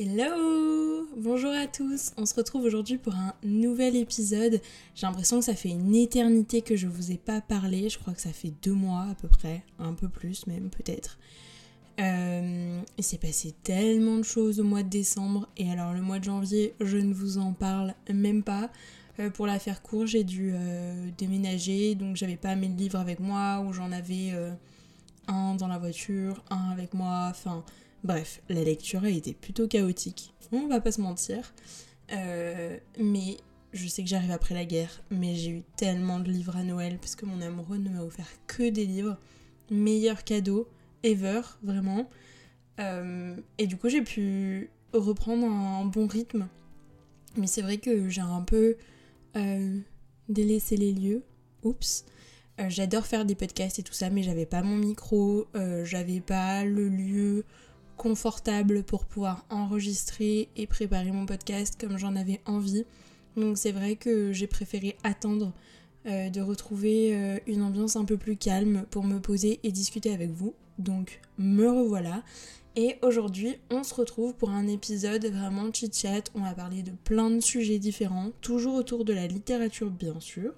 Hello Bonjour à tous On se retrouve aujourd'hui pour un nouvel épisode. J'ai l'impression que ça fait une éternité que je vous ai pas parlé. Je crois que ça fait deux mois à peu près. Un peu plus même peut-être. Euh, il s'est passé tellement de choses au mois de décembre. Et alors le mois de janvier, je ne vous en parle même pas. Euh, pour la faire court, j'ai dû euh, déménager. Donc j'avais pas mes livres avec moi. Ou j'en avais un dans la voiture, un avec moi. Enfin Bref, la lecture a été plutôt chaotique, on va pas se mentir. Euh, mais je sais que j'arrive après la guerre, mais j'ai eu tellement de livres à Noël parce que mon amoureux ne m'a offert que des livres. Meilleur cadeau ever, vraiment. Euh, et du coup, j'ai pu reprendre un bon rythme. Mais c'est vrai que j'ai un peu euh, délaissé les lieux. Oups. J'adore faire des podcasts et tout ça, mais j'avais pas mon micro, j'avais pas le lieu confortable pour pouvoir enregistrer et préparer mon podcast comme j'en avais envie. Donc c'est vrai que j'ai préféré attendre euh, de retrouver euh, une ambiance un peu plus calme pour me poser et discuter avec vous. Donc me revoilà. Et aujourd'hui, on se retrouve pour un épisode vraiment chit-chat. On va parler de plein de sujets différents, toujours autour de la littérature bien sûr.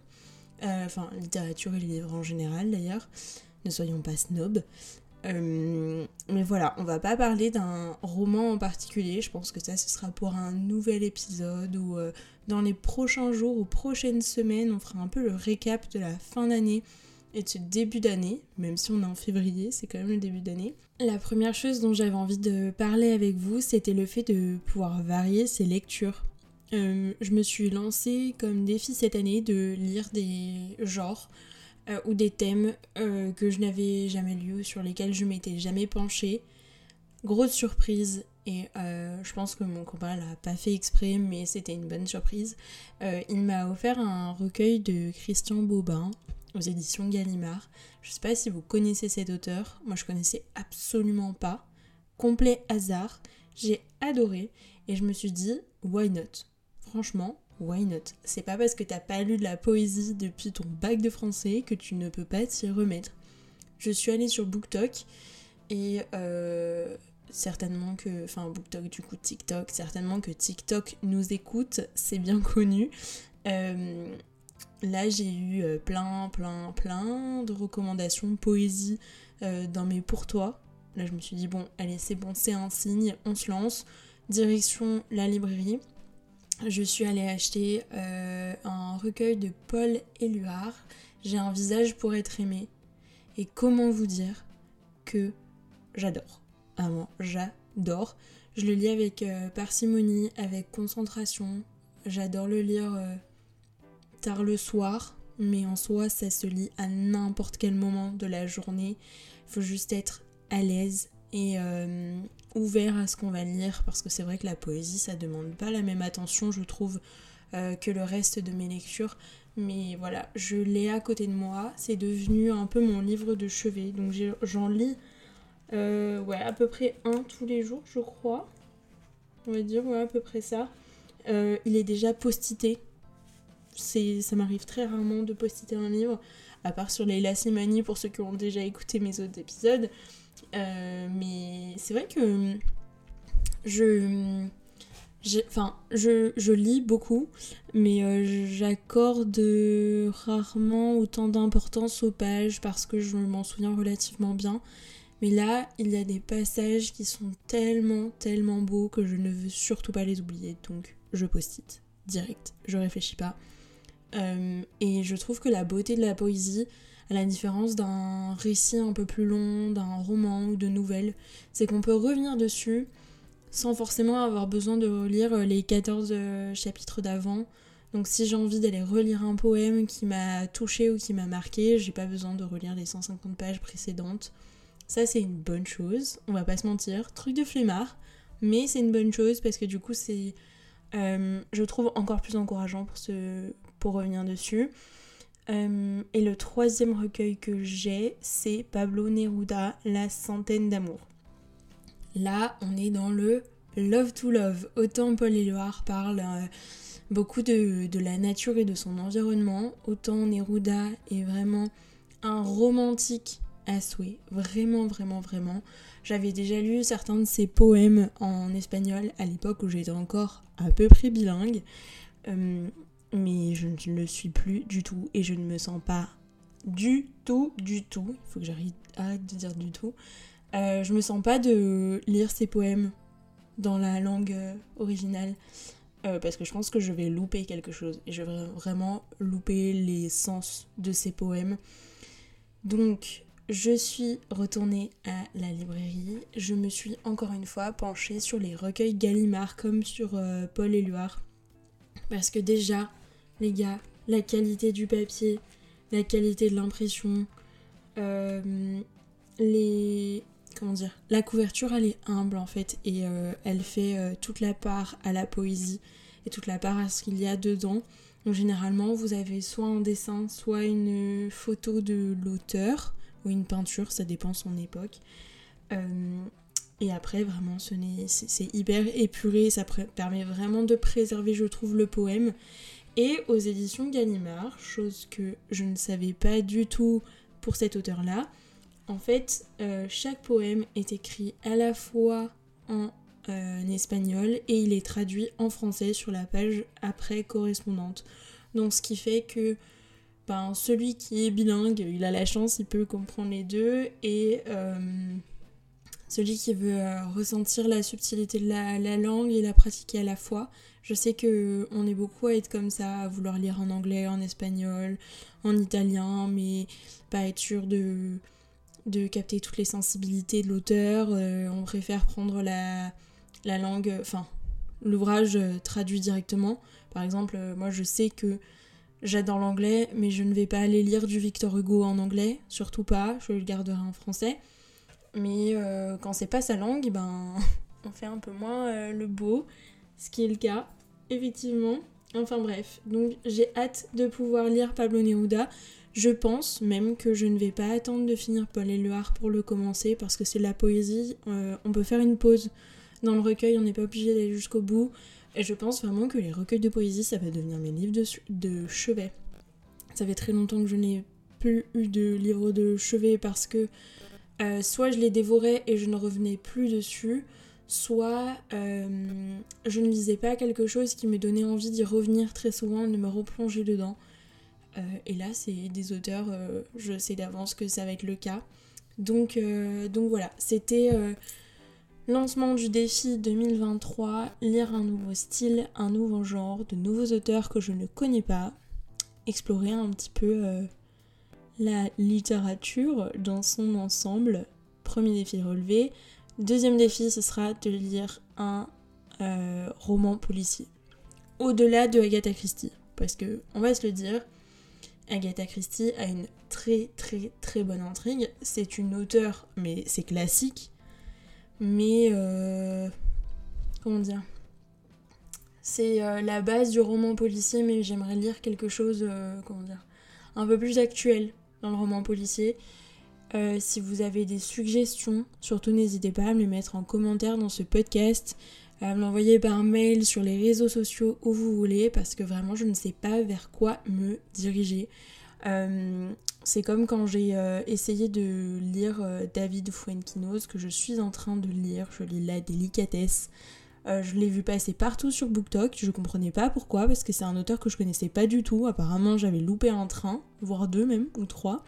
Euh, enfin, littérature et livres en général d'ailleurs. Ne soyons pas snobs. Euh, mais voilà, on va pas parler d'un roman en particulier. Je pense que ça, ce sera pour un nouvel épisode ou euh, dans les prochains jours ou prochaines semaines, on fera un peu le récap de la fin d'année et de ce début d'année, même si on est en février, c'est quand même le début d'année. La première chose dont j'avais envie de parler avec vous, c'était le fait de pouvoir varier ses lectures. Euh, je me suis lancée comme défi cette année de lire des genres euh, ou des thèmes euh, que je n'avais jamais lus, sur lesquels je m'étais jamais penchée. Grosse surprise, et euh, je pense que mon copain l'a pas fait exprès, mais c'était une bonne surprise. il m'a offert un recueil de Christian Bobin aux éditions Gallimard. Je sais pas si vous connaissez cet auteur, moi je connaissais absolument pas. Complet hasard, j'ai adoré et je me suis dit why not? Franchement, why not? C'est pas parce que t'as pas lu de la poésie depuis ton bac de français que tu ne peux pas t'y remettre. Je suis allée sur BookTok et euh, certainement que, enfin BookTok du coup TikTok, certainement que TikTok nous écoute, c'est bien connu. Euh, là j'ai eu euh, plein, plein, plein de recommandations poésie dans mes pour toi. Là je me suis dit bon, allez c'est bon, c'est un signe, on se lance. Direction la librairie je suis allée acheter euh, un recueil de Paul Éluard. J'ai un visage pour être aimé. Et comment vous dire que j'adore? Vraiment, j'adore. Je le lis avec euh, parcimonie, avec concentration. J'adore le lire euh, tard le soir, mais en soi, ça se lit à n'importe quel moment de la journée. Il faut juste être à l'aise et ouvert à ce qu'on va lire parce que c'est vrai que la poésie ça demande pas la même attention je trouve euh, que le reste de mes lectures. Mais voilà je l'ai à côté de moi c'est devenu un peu mon livre de chevet. Donc j'en lis euh, ouais à peu près un tous les jours je crois. On va dire ouais à peu près ça. Euh, il est déjà postité. Ça m'arrive très rarement de postiter un livre à part sur les Lassimani pour ceux qui ont déjà écouté mes autres épisodes mais c'est vrai que je. Enfin, je, je, lis beaucoup, mais euh, j'accorde rarement autant d'importance aux pages parce que je m'en souviens relativement bien. Mais là, il y a des passages qui sont tellement, tellement beaux que je ne veux surtout pas les oublier. Donc, je post-it direct, je réfléchis pas. Euh, et je trouve que la beauté de la poésie, à la différence d'un récit un peu plus long, d'un roman ou de nouvelles, c'est qu'on peut revenir dessus sans forcément avoir besoin de relire les 14 euh, chapitres d'avant. Donc si j'ai envie d'aller relire un poème qui m'a touché ou qui m'a marqué, j'ai pas besoin de relire les 150 pages précédentes. Ça c'est une bonne chose, on va pas se mentir, truc de flemmard, mais c'est une bonne chose parce que du coup c'est, euh, je trouve encore plus encourageant pour revenir dessus. Euh, et le troisième recueil que j'ai, c'est Pablo Neruda, La centaine d'amour. Là, on est dans le love to love. Autant Paul Éluard parle euh, beaucoup de, la nature et de son environnement, autant Neruda est vraiment un romantique à souhait. Vraiment, vraiment, vraiment. J'avais déjà lu certains de ses poèmes en espagnol à l'époque où j'étais encore à peu près bilingue. Euh, mais je ne le suis plus du tout et je ne me sens pas du tout, du tout. Il faut que j'arrête de dire du tout. Euh, je me sens pas de lire ses poèmes dans la langue euh, originale. parce que je pense que je vais louper quelque chose et je vais vraiment louper les sens de ces poèmes. Donc je suis retournée à la librairie. Je me suis encore une fois penchée sur les recueils Gallimard comme sur euh, Paul Éluard. Parce que déjà, les gars, la qualité du papier, la qualité de l'impression, euh, les. Comment dire La couverture, elle est humble en fait et euh, elle fait toute la part à la poésie et toute la part à ce qu'il y a dedans. Donc généralement, vous avez soit un dessin, soit une photo de l'auteur ou une peinture, ça dépend son époque. Euh, et après, vraiment, c'est hyper épuré, ça permet vraiment de préserver, je trouve, le poème. Et aux éditions Gallimard, chose que je ne savais pas du tout pour cet auteur-là, en fait, euh, chaque poème est écrit à la fois en euh, espagnol et il est traduit en français sur la page après correspondante. Donc ce qui fait que ben, celui qui est bilingue, il a la chance, il peut comprendre les deux. Et euh, celui qui veut euh, ressentir la subtilité de la, langue et la pratiquer à la fois. Je sais que on est beaucoup à être comme ça, à vouloir lire en anglais, en espagnol, en italien, mais pas être sûr de, de capter toutes les sensibilités de l'auteur. Euh, on préfère prendre la, la langue, enfin, l'ouvrage traduit directement. Par exemple, moi je sais que J'adore l'anglais, mais je ne vais pas aller lire du Victor Hugo en anglais, surtout pas, je le garderai en français. Mais euh, quand c'est pas sa langue, ben on fait un peu moins euh, le beau, ce qui est le cas, effectivement. Enfin bref, donc j'ai hâte de pouvoir lire Pablo Neruda. Je pense même que je ne vais pas attendre de finir Paul Éluard pour le commencer parce que c'est la poésie. Euh, on peut faire une pause dans le recueil, on n'est pas obligé d'aller jusqu'au bout. Et je pense vraiment que les recueils de poésie, ça va devenir mes livres de, de chevet. Ça fait très longtemps que je n'ai plus eu de livres de chevet parce que euh, soit je les dévorais et je ne revenais plus dessus, soit euh, je ne lisais pas quelque chose qui me donnait envie d'y revenir très souvent, de me replonger dedans. Euh, et là, c'est des auteurs, je sais d'avance que ça va être le cas. Donc, donc voilà, c'était Lancement du défi 2023, lire un nouveau style, un nouveau genre, de nouveaux auteurs que je ne connais pas, explorer un petit peu la littérature dans son ensemble. Premier défi relevé. Deuxième défi, ce sera de lire un euh, roman policier. Au-delà de Agatha Christie. Parce que, on va se le dire, Agatha Christie a une très très très bonne intrigue. C'est une auteure, mais c'est classique mais euh, comment dire? C'est euh, la base du roman policier mais j'aimerais lire quelque chose comment dire? Un peu plus actuel dans le roman policier. Si vous avez des suggestions surtout n'hésitez pas à me les mettre en commentaire dans ce podcast à me l'envoyer par mail sur les réseaux sociaux où vous voulez parce que vraiment je ne sais pas vers quoi me diriger. C'est comme quand j'ai euh, essayé de lire euh, David Fuenquinos, que je suis en train de lire, je lis La délicatesse. Euh, je l'ai vu passer partout sur BookTok, je comprenais pas pourquoi, parce que c'est un auteur que je connaissais pas du tout. Apparemment, j'avais loupé un train, voire deux même, ou trois.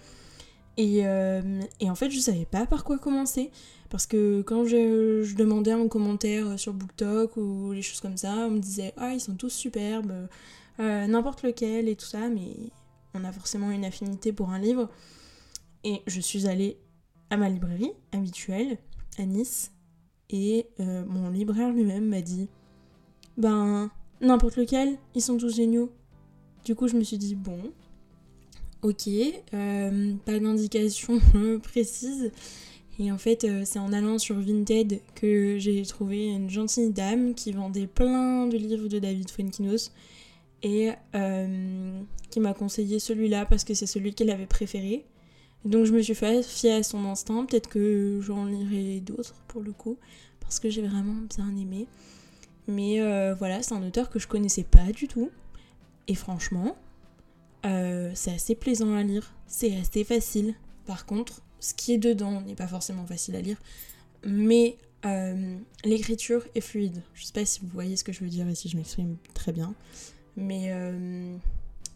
Et, et, en fait, je savais pas par quoi commencer. Parce que quand je, je, demandais en commentaire sur BookTok ou les choses comme ça, on me disait Ah, ils sont tous superbes, n'importe lequel et tout ça, mais on a forcément une affinité pour un livre. Et je suis allée à ma librairie habituelle, à Nice, et euh, mon libraire lui-même m'a dit Ben, n'importe lequel, ils sont tous géniaux. Du coup, je me suis dit Bon, ok, euh, pas d'indication précise. Et en fait, euh, c'est en allant sur Vinted que j'ai trouvé une gentille dame qui vendait plein de livres de David Fuenkinos et qui m'a conseillé celui-là parce que c'est celui qu'elle avait préféré. Donc je me suis fait fier à son instinct, peut-être que j'en lirai d'autres pour le coup, parce que j'ai vraiment bien aimé. Mais euh, voilà, c'est un auteur que je connaissais pas du tout. Et franchement, euh, c'est assez plaisant à lire, c'est assez facile. Par contre, ce qui est dedans n'est pas forcément facile à lire, mais euh, l'écriture est fluide. Je sais pas si vous voyez ce que je veux dire et si je m'exprime très bien, mais,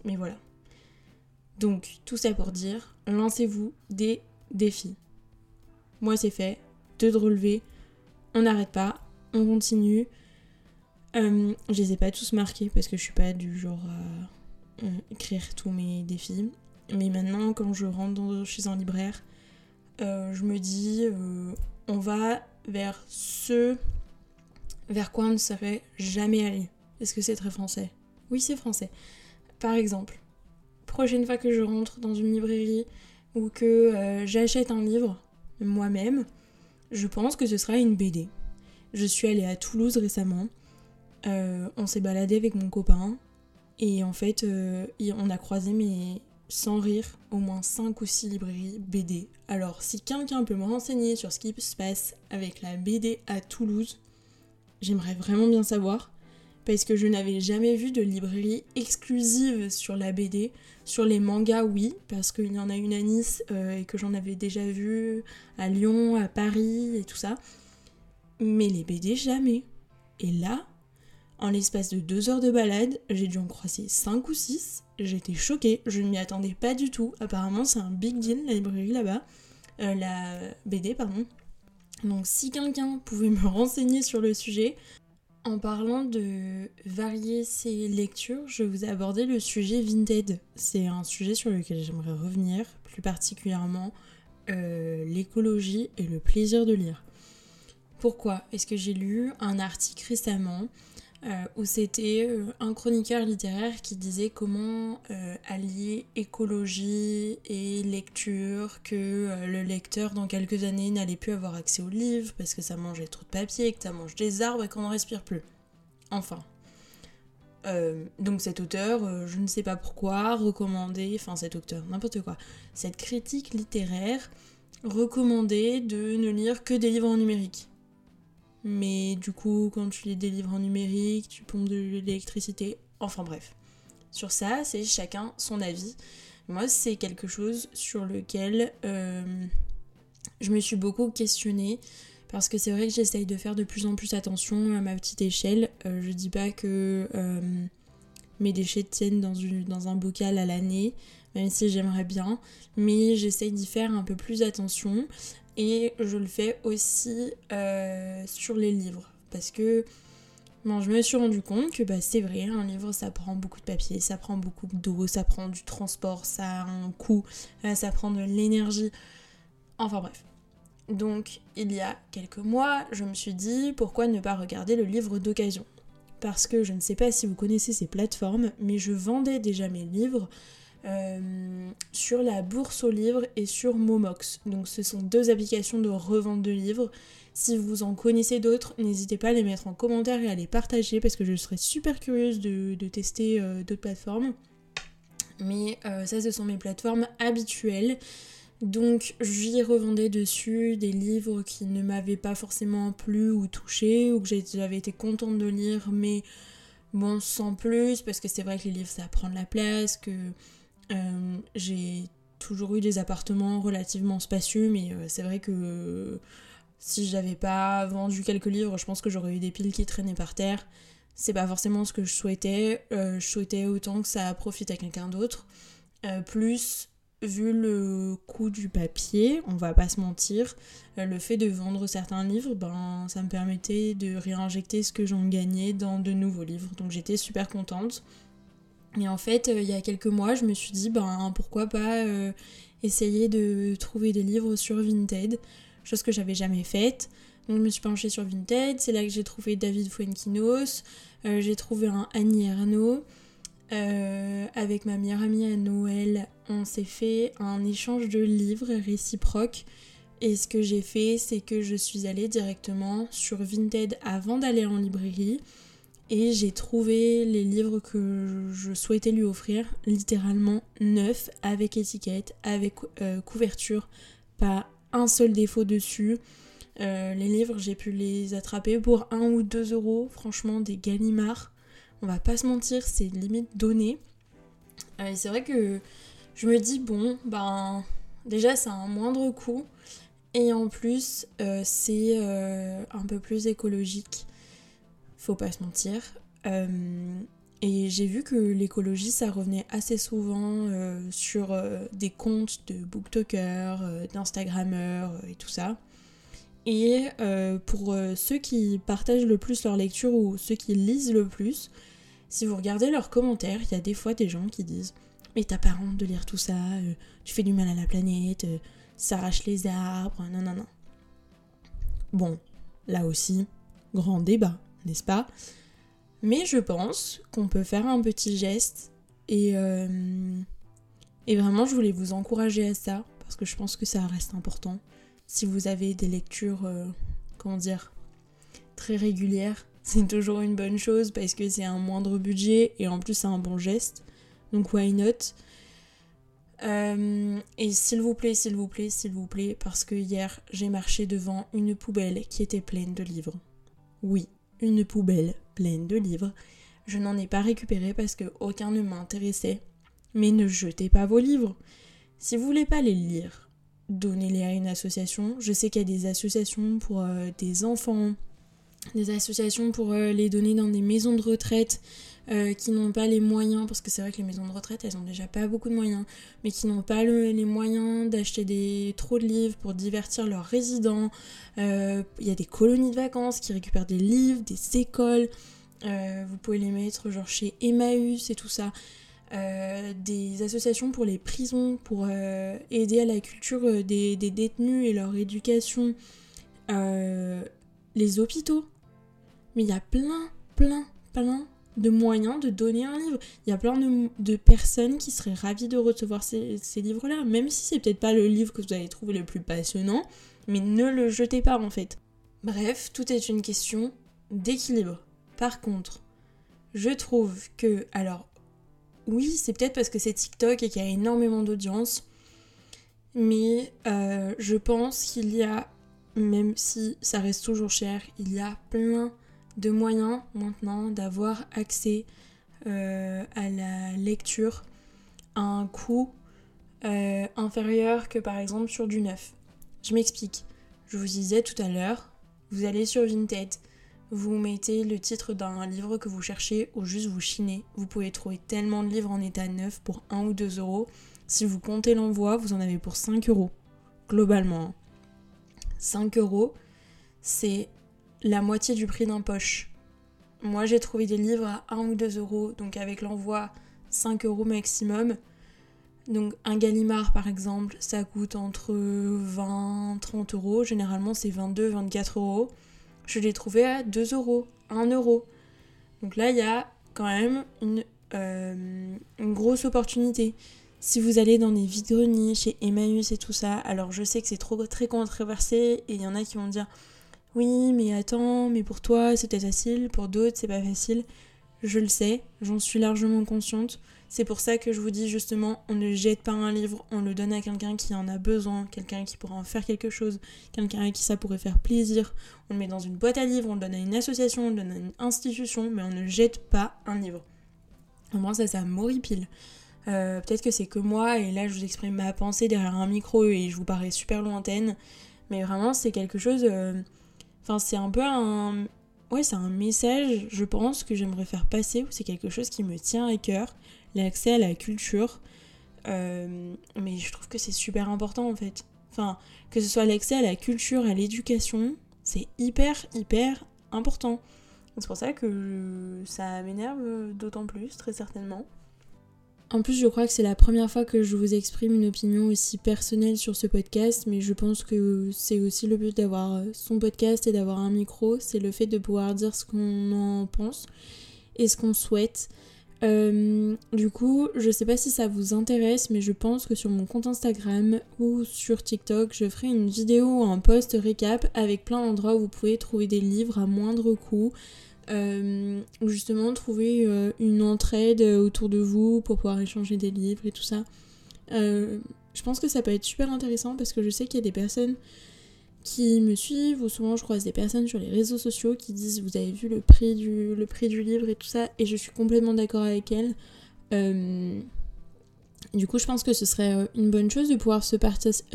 mais voilà. Donc, tout ça pour dire, lancez-vous des défis. Moi, c'est fait. Deux de relever. On n'arrête pas. On continue. Euh, je les ai pas tous marqués parce que je suis pas du genre à euh, écrire tous mes défis. Mais maintenant, quand je rentre chez un libraire, euh, je me dis, on va vers ce vers quoi on ne serait jamais allé. Est-ce que c'est très français? Oui, c'est français. Par exemple, prochaine fois que je rentre dans une librairie ou que j'achète un livre moi-même, je pense que ce sera une BD. Je suis allée à Toulouse récemment euh, on s'est baladé avec mon copain et en fait, euh, on a croisé, mais sans rire, au moins 5 ou 6 librairies BD. Alors, si quelqu'un peut me renseigner sur ce qui se passe avec la BD à Toulouse, j'aimerais vraiment bien savoir. Parce que je n'avais jamais vu de librairie exclusive sur la BD. Sur les mangas, oui, parce qu'il y en a une à Nice euh, et que j'en avais déjà vu à Lyon, à Paris et tout ça. Mais les BD, jamais. Et là, en l'espace de deux heures de balade, j'ai dû en croiser 5 ou 6. J'étais choquée, je ne m'y attendais pas du tout. Apparemment, c'est un big deal, la librairie là-bas. Euh, la BD, pardon. Donc, si quelqu'un pouvait me renseigner sur le sujet, en parlant de varier ses lectures, je vous ai abordé le sujet Vinted. C'est un sujet sur lequel j'aimerais revenir, plus particulièrement euh, l'écologie et le plaisir de lire. Pourquoi? Est-ce que j'ai lu un article récemment euh, où c'était euh, un chroniqueur littéraire qui disait comment euh, allier écologie et lecture, que le lecteur dans quelques années n'allait plus avoir accès aux livres parce que ça mangeait trop de papier, que ça mange des arbres et qu'on n'en respire plus. Enfin. donc cet auteur, je ne sais pas pourquoi, recommandait, enfin cet auteur, n'importe quoi, cette critique littéraire recommandait de ne lire que des livres en numérique. Mais du coup, quand tu lis des livres en numérique, tu pompes de l'électricité. Enfin bref. Sur ça, c'est chacun son avis. Moi, c'est quelque chose sur lequel euh, je me suis beaucoup questionnée. Parce que c'est vrai que j'essaye de faire de plus en plus attention à ma petite échelle. Euh, je dis pas que euh, mes déchets tiennent dans un bocal à l'année, même si j'aimerais bien. Mais j'essaye d'y faire un peu plus attention et je le fais aussi euh, sur les livres parce que je me suis rendu compte que bah, c'est vrai, un livre ça prend beaucoup de papier, ça prend beaucoup d'eau, ça prend du transport, ça a un coût, euh, ça prend de l'énergie. Enfin bref. Donc il y a quelques mois, je me suis dit pourquoi ne pas regarder le livre d'occasion? Parce que je ne sais pas si vous connaissez ces plateformes, mais je vendais déjà mes livres euh, sur la bourse aux livres et sur Momox. Donc ce sont deux applications de revente de livres. Si vous en connaissez d'autres, n'hésitez pas à les mettre en commentaire et à les partager parce que je serais super curieuse de, tester euh, d'autres plateformes. Mais euh, ça, ce sont mes plateformes habituelles. Donc j'y revendais dessus des livres qui ne m'avaient pas forcément plu ou touché ou que j'avais été contente de lire mais bon sans plus parce que c'est vrai que les livres ça prend de la place, que euh, j'ai toujours eu des appartements relativement spacieux, mais euh, c'est vrai que si j'avais pas vendu quelques livres, je pense que j'aurais eu des piles qui traînaient par terre. C'est pas forcément ce que je souhaitais. Euh, je souhaitais autant que ça profite à quelqu'un d'autre. plus, vu le coût du papier, on va pas se mentir, le fait de vendre certains livres, ben, ça me permettait de réinjecter ce que j'en gagnais dans de nouveaux livres. Donc j'étais super contente. Et en fait, euh, il y a quelques mois, je me suis dit, ben pourquoi pas euh, essayer de trouver des livres sur Vinted, chose que j'avais jamais faite. Donc je me suis penchée sur Vinted, c'est là que j'ai trouvé David Fuenquinos, euh, j'ai trouvé un Annie Ernaux. avec ma meilleure amie à Noël, on s'est fait un échange de livres réciproques. Et ce que j'ai fait, c'est que je suis allée directement sur Vinted avant d'aller en librairie et j'ai trouvé les livres que je souhaitais lui offrir littéralement neufs avec étiquette, avec euh, couverture, pas un seul défaut dessus. Euh, les livres, j'ai pu les attraper pour 1 ou 2 euros, franchement des Gallimard. On va pas se mentir, c'est limite donné. Euh, et c'est vrai que je me dis, bon, ben Déjà, c'est un moindre coût. Et en plus, c'est un peu plus écologique. Faut pas se mentir. Euh, et j'ai vu que l'écologie, ça revenait assez souvent sur des comptes de booktokers, d'instagrammeurs et tout ça. Et pour ceux qui partagent le plus leur lecture ou ceux qui lisent le plus, si vous regardez leurs commentaires, il y a des fois des gens qui disent Mais t'as pas honte de lire tout ça, tu fais du mal à la planète, s'arrache les arbres, non, non, non. Bon, là aussi, grand débat, n'est-ce pas? Mais je pense qu'on peut faire un petit geste et, euh, et vraiment, je voulais vous encourager à ça parce que je pense que ça reste important. Si vous avez des lectures, euh, comment dire, très régulières, c'est toujours une bonne chose parce que c'est un moindre budget et en plus c'est un bon geste. Donc why not? Euh, et s'il vous plaît, s'il vous plaît, s'il vous plaît, parce que hier j'ai marché devant une poubelle qui était pleine de livres. Oui, une poubelle pleine de livres. Je n'en ai pas récupéré parce que aucun ne m'intéressait. Mais ne jetez pas vos livres. Si vous voulez pas les lire, donnez-les à une association. Je sais qu'il y a des associations pour euh, des enfants, des associations pour euh, les donner dans des maisons de retraite. Euh, qui n'ont pas les moyens, parce que c'est vrai que les maisons de retraite, elles ont déjà pas beaucoup de moyens, mais qui n'ont pas les moyens d'acheter des trop de livres pour divertir leurs résidents. Euh, il y a des colonies de vacances qui récupèrent des livres, des écoles. Euh, vous pouvez les mettre genre chez Emmaüs et tout ça. des associations pour les prisons, pour aider à la culture des, détenus et leur éducation. les hôpitaux. Mais il y a plein, plein, plein de moyens de donner un livre. Il y a plein de, personnes qui seraient ravies de recevoir ces, livres-là, même si c'est peut-être pas le livre que vous allez trouver le plus passionnant, mais ne le jetez pas en fait. Bref, tout est une question d'équilibre. Par contre, je trouve que, alors, oui, c'est peut-être parce que c'est TikTok et qu'il y a énormément d'audience, mais euh, je pense qu'il y a, même si ça reste toujours cher, il y a plein de moyens maintenant d'avoir accès euh, à la lecture à un coût euh, inférieur que par exemple sur du neuf. Je m'explique. Je vous disais tout à l'heure, vous allez sur Vinted, vous mettez le titre d'un livre que vous cherchez ou juste vous chinez. Vous pouvez trouver tellement de livres en état neuf pour 1 ou 2 euros. Si vous comptez l'envoi, vous en avez pour 5 euros. Globalement. 5 euros, c'est la moitié du prix d'un poche. Moi, j'ai trouvé des livres à 1 ou 2 euros, donc avec l'envoi 5 euros maximum. Donc un Gallimard par exemple, ça coûte entre 20 30 euros. Généralement c'est 22 24 euros. Je l'ai trouvé à 2 euros, 1 euro. Donc là il y a quand même une, euh, une grosse opportunité. Si vous allez dans des vides-greniers chez Emmaüs et tout ça, alors je sais que c'est trop très controversé et il y en a qui vont dire oui, mais attends, mais pour toi c'était facile, pour d'autres c'est pas facile. Je le sais, j'en suis largement consciente. C'est pour ça que je vous dis justement, on ne jette pas un livre, on le donne à quelqu'un qui en a besoin, quelqu'un qui pourra en faire quelque chose, quelqu'un à qui ça pourrait faire plaisir. On le met dans une boîte à livres, on le donne à une association, on le donne à une institution, mais on ne jette pas un livre. Moins ça, ça m'horripile. Euh, Peut-être que c'est que moi, et là je vous exprime ma pensée derrière un micro et je vous parais super lointaine, mais vraiment c'est quelque chose... Euh, Enfin, c'est un peu un. Ouais, c'est un message, je pense, que j'aimerais faire passer, c'est quelque chose qui me tient à cœur, l'accès à la culture. Euh, mais je trouve que c'est super important en fait. Enfin, que ce soit l'accès à la culture, à l'éducation, c'est hyper, hyper important. C'est pour ça que ça m'énerve d'autant plus, très certainement. En plus, je crois que c'est la première fois que je vous exprime une opinion aussi personnelle sur ce podcast, mais je pense que c'est aussi le but d'avoir euh, son podcast et d'avoir un micro, c'est le fait de pouvoir dire ce qu'on en pense et ce qu'on souhaite. Euh, du coup, je sais pas si ça vous intéresse, mais je pense que sur mon compte Instagram ou sur TikTok, je ferai une vidéo ou un post récap avec plein d'endroits où vous pouvez trouver des livres à moindre coût. Euh, justement trouver euh, une entraide autour de vous pour pouvoir échanger des livres et tout ça. Euh, je pense que ça peut être super intéressant parce que je sais qu'il y a des personnes qui me suivent ou souvent je croise des personnes sur les réseaux sociaux qui disent vous avez vu le prix du, le prix du livre et tout ça et je suis complètement d'accord avec elles. Du coup, je pense que ce serait une bonne chose de pouvoir se,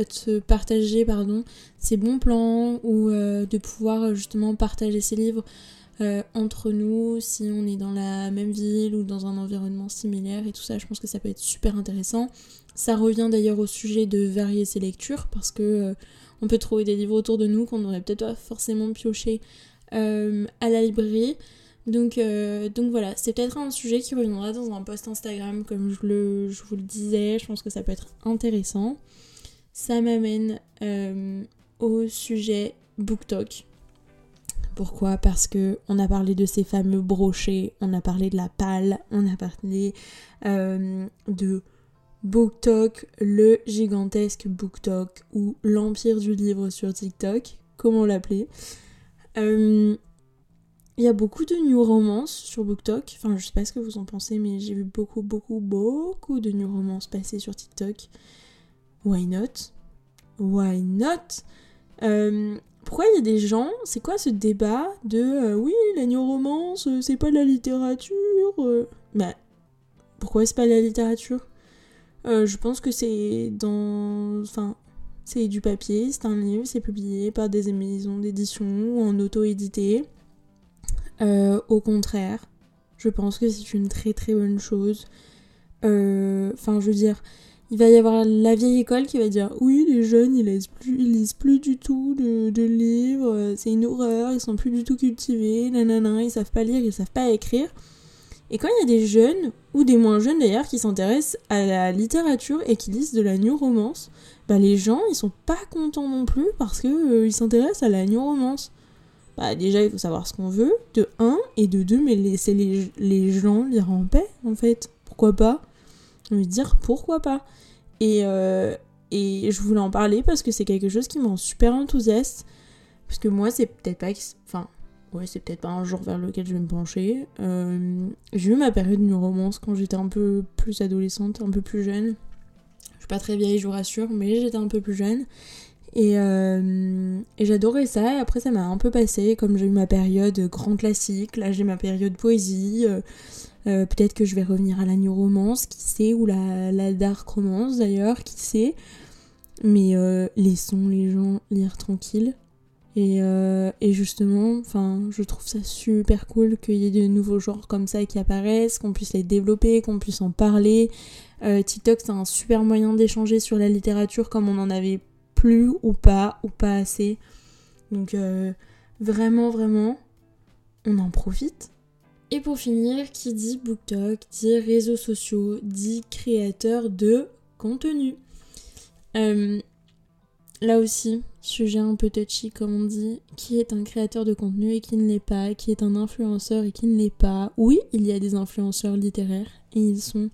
se partager pardon, ses bons plans ou de pouvoir justement partager ses livres entre nous si on est dans la même ville ou dans un environnement similaire et tout ça. Je pense que ça peut être super intéressant. Ça revient d'ailleurs au sujet de varier ses lectures parce que on peut trouver des livres autour de nous qu'on n'aurait peut-être pas forcément pioché euh, à la librairie. Donc, euh, donc voilà, c'est peut-être un sujet qui reviendra dans un post Instagram, comme je, le, je vous le disais. Je pense que ça peut être intéressant. Ça m'amène euh, au sujet BookTok. Pourquoi? Parce que on a parlé de ces fameux brochets, on a parlé de la palle, on a parlé de BookTok, le gigantesque BookTok ou l'empire du livre sur TikTok, comment l'appeler. Euh, il y a beaucoup de new romances sur BookTok. Enfin, je sais pas ce que vous en pensez, mais j'ai vu beaucoup, beaucoup, beaucoup de new romances passer sur TikTok. Why not? Why not? Euh, Pourquoi il y a des gens C'est quoi ce débat de euh, oui, la new romance, c'est pas de la littérature Bah, pourquoi c'est pas de la littérature? Euh, je pense que c'est dans. Enfin, c'est du papier, c'est un livre, c'est publié par des maisons d'édition ou en auto-édité. Euh, au contraire, je pense que c'est une très très bonne chose. Euh, enfin, je veux dire, il va y avoir la vieille école qui va dire oui, les jeunes ils, lisent plus, ils lisent plus du tout de, de livres, c'est une horreur, ils sont plus du tout cultivés, nanana, ils savent pas lire, ils savent pas écrire. Et quand il y a des jeunes, ou des moins jeunes d'ailleurs, qui s'intéressent à la littérature et qui lisent de la new romance, bah les gens ils sont pas contents non plus parce qu'ils euh, s'intéressent à la new romance. Bah déjà il faut savoir ce qu'on veut, de 1, et de 2, mais laisser les, les, gens lire en paix en fait. Pourquoi pas? Veux dire pourquoi pas. Et, euh, et je voulais en parler parce que c'est quelque chose qui me rend super enthousiaste. Parce que moi c'est peut-être pas... Enfin, ouais, c'est peut-être pas un jour vers lequel je vais me pencher. Euh, j'ai eu ma période de romance quand j'étais un peu plus adolescente, un peu plus jeune. Je suis pas très vieille, je vous rassure, mais j'étais un peu plus jeune. Et, euh, et j'adorais ça, après ça m'a un peu passé, comme j'ai eu ma période grand classique, là j'ai ma période poésie, peut-être que je vais revenir à la new romance, qui sait, ou la, la dark romance d'ailleurs, qui sait. Mais laissons les gens lire tranquille. Euh, et, justement, je trouve ça super cool qu'il y ait de nouveaux genres comme ça qui apparaissent, qu'on puisse les développer, qu'on puisse en parler. Euh, TikTok, c'est un super moyen d'échanger sur la littérature comme on en avait plus ou pas, ou pas assez. Donc euh, vraiment, vraiment, on en profite. Et pour finir, qui dit BookTok, dit réseaux sociaux, dit créateur de contenu. là aussi, sujet un peu touchy comme on dit, qui est un créateur de contenu et qui ne l'est pas, qui est un influenceur et qui ne l'est pas. Oui, il y a des influenceurs littéraires et ils sont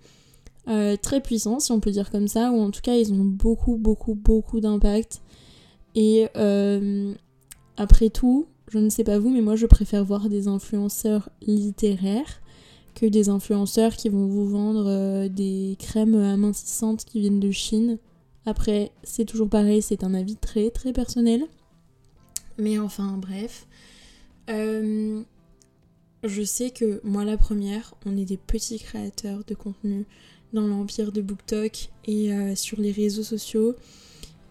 euh, très puissants, si on peut dire comme ça, ou en tout cas ils ont beaucoup, beaucoup, beaucoup d'impact. Et euh, après tout, je ne sais pas vous, mais moi je préfère voir des influenceurs littéraires que des influenceurs qui vont vous vendre euh, des crèmes amincissantes qui viennent de Chine après, c'est toujours pareil, c'est un avis très très personnel. Mais enfin, bref. Euh, je sais que moi, la première, on est des petits créateurs de contenu dans l'empire de BookTok et euh, sur les réseaux sociaux.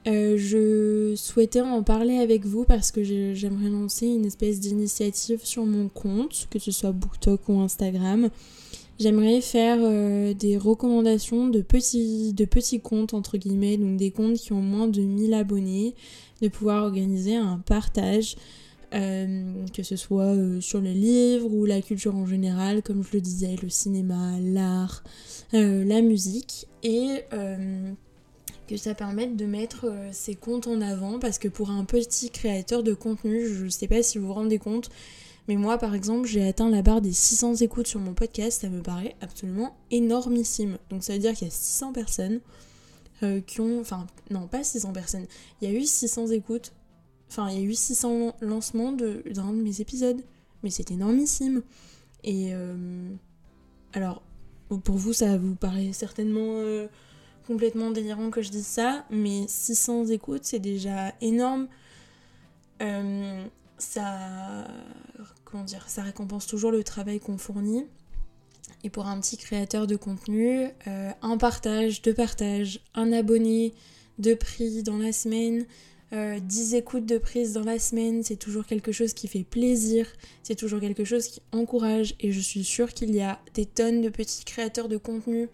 Euh, je souhaitais en parler avec vous parce que j'aimerais lancer une espèce d'initiative sur mon compte, que ce soit BookTok ou Instagram, J'aimerais faire euh, des recommandations de petits, de petits comptes, entre guillemets, donc des comptes qui ont moins de 1000 abonnés, de pouvoir organiser un partage, euh, que ce soit sur les livres ou la culture en général, comme je le disais, le cinéma, l'art, la musique, et que ça permette de mettre ces comptes en avant, parce que pour un petit créateur de contenu, je sais pas si vous vous rendez compte, mais moi, par exemple, j'ai atteint la barre des 600 écoutes sur mon podcast, ça me paraît absolument énormissime. Donc ça veut dire qu'il y a 600 personnes euh, qui ont... Enfin, non, pas 600 personnes. Il y a eu 600 écoutes. Enfin, il y a eu 600 lancements d'un de, mes épisodes. Mais c'est énormissime. Et... Euh, alors, pour vous, ça vous paraît certainement... Euh, complètement délirant que je dise ça, mais 600 écoutes, c'est déjà énorme. ça comment dire, ça récompense toujours le travail qu'on fournit. Et pour un petit créateur de contenu, euh, un partage, deux partages, un abonné, de prix dans la semaine, 10 euh, écoutes de prise dans la semaine, c'est toujours quelque chose qui fait plaisir, c'est toujours quelque chose qui encourage et je suis sûre qu'il y a des tonnes de petits créateurs de contenu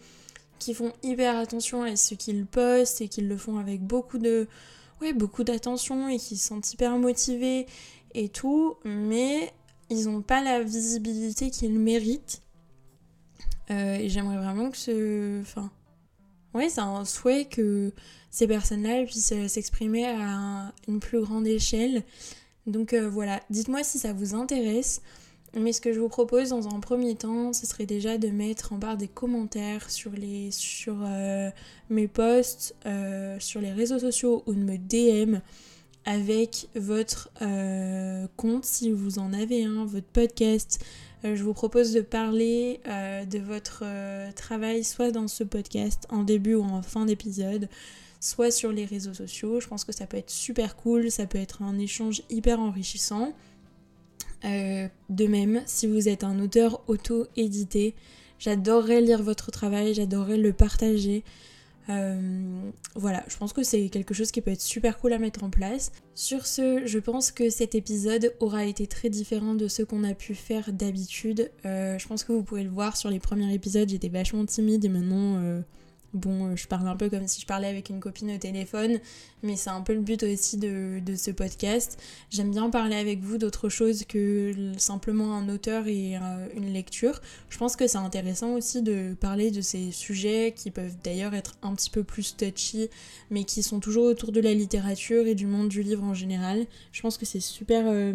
qui font hyper attention à ce qu'ils postent et qui le font avec beaucoup de ouais, beaucoup d'attention et qui sont hyper motivés et tout, mais ils n'ont pas la visibilité qu'ils méritent. Euh, et j'aimerais vraiment que ce. Enfin. Ouais, c'est un souhait que ces personnes-là puissent euh, s'exprimer à une plus grande échelle. Donc euh, voilà, dites-moi si ça vous intéresse. Mais ce que je vous propose dans un premier temps, ce serait déjà de mettre en barre des commentaires sur, les, sur mes posts, sur les réseaux sociaux ou de me DM avec votre compte si vous en avez un, votre podcast, euh, je vous propose de parler euh, de votre euh, travail soit dans ce podcast en début ou en fin d'épisode, soit sur les réseaux sociaux. Je pense que ça peut être super cool, ça peut être un échange hyper enrichissant. De même, si vous êtes un auteur auto-édité, j'adorerais lire votre travail, j'adorerais le partager. Euh, voilà, je pense que c'est quelque chose qui peut être super cool à mettre en place. Sur ce, je pense que cet épisode aura été très différent de ce qu'on a pu faire d'habitude. Euh, je pense que vous pouvez le voir sur les premiers épisodes, j'étais vachement timide et maintenant euh, Bon, euh, je parle un peu comme si je parlais avec une copine au téléphone, mais c'est un peu le but aussi de, ce podcast. J'aime bien parler avec vous d'autre chose que simplement un auteur et euh, une lecture. Je pense que c'est intéressant aussi de parler de ces sujets qui peuvent d'ailleurs être un petit peu plus touchy, mais qui sont toujours autour de la littérature et du monde du livre en général. Je pense que c'est super... Euh,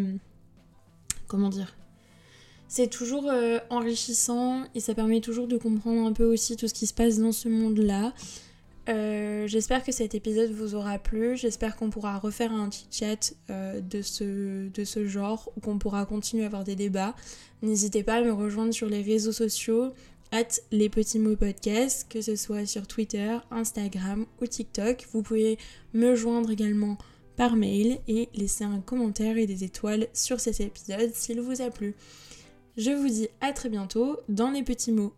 comment dire c'est toujours euh, enrichissant et ça permet toujours de comprendre un peu aussi tout ce qui se passe dans ce monde-là. Euh, j'espère que cet épisode vous aura plu. J'espère qu'on pourra refaire un petit chat euh, de, ce, de ce genre ou qu'on pourra continuer à avoir des débats. N'hésitez pas à me rejoindre sur les réseaux sociaux, at les petits mots podcast, que ce soit sur Twitter, Instagram ou TikTok. Vous pouvez me joindre également par mail et laisser un commentaire et des étoiles sur cet épisode s'il vous a plu. Je vous dis à très bientôt dans les petits mots.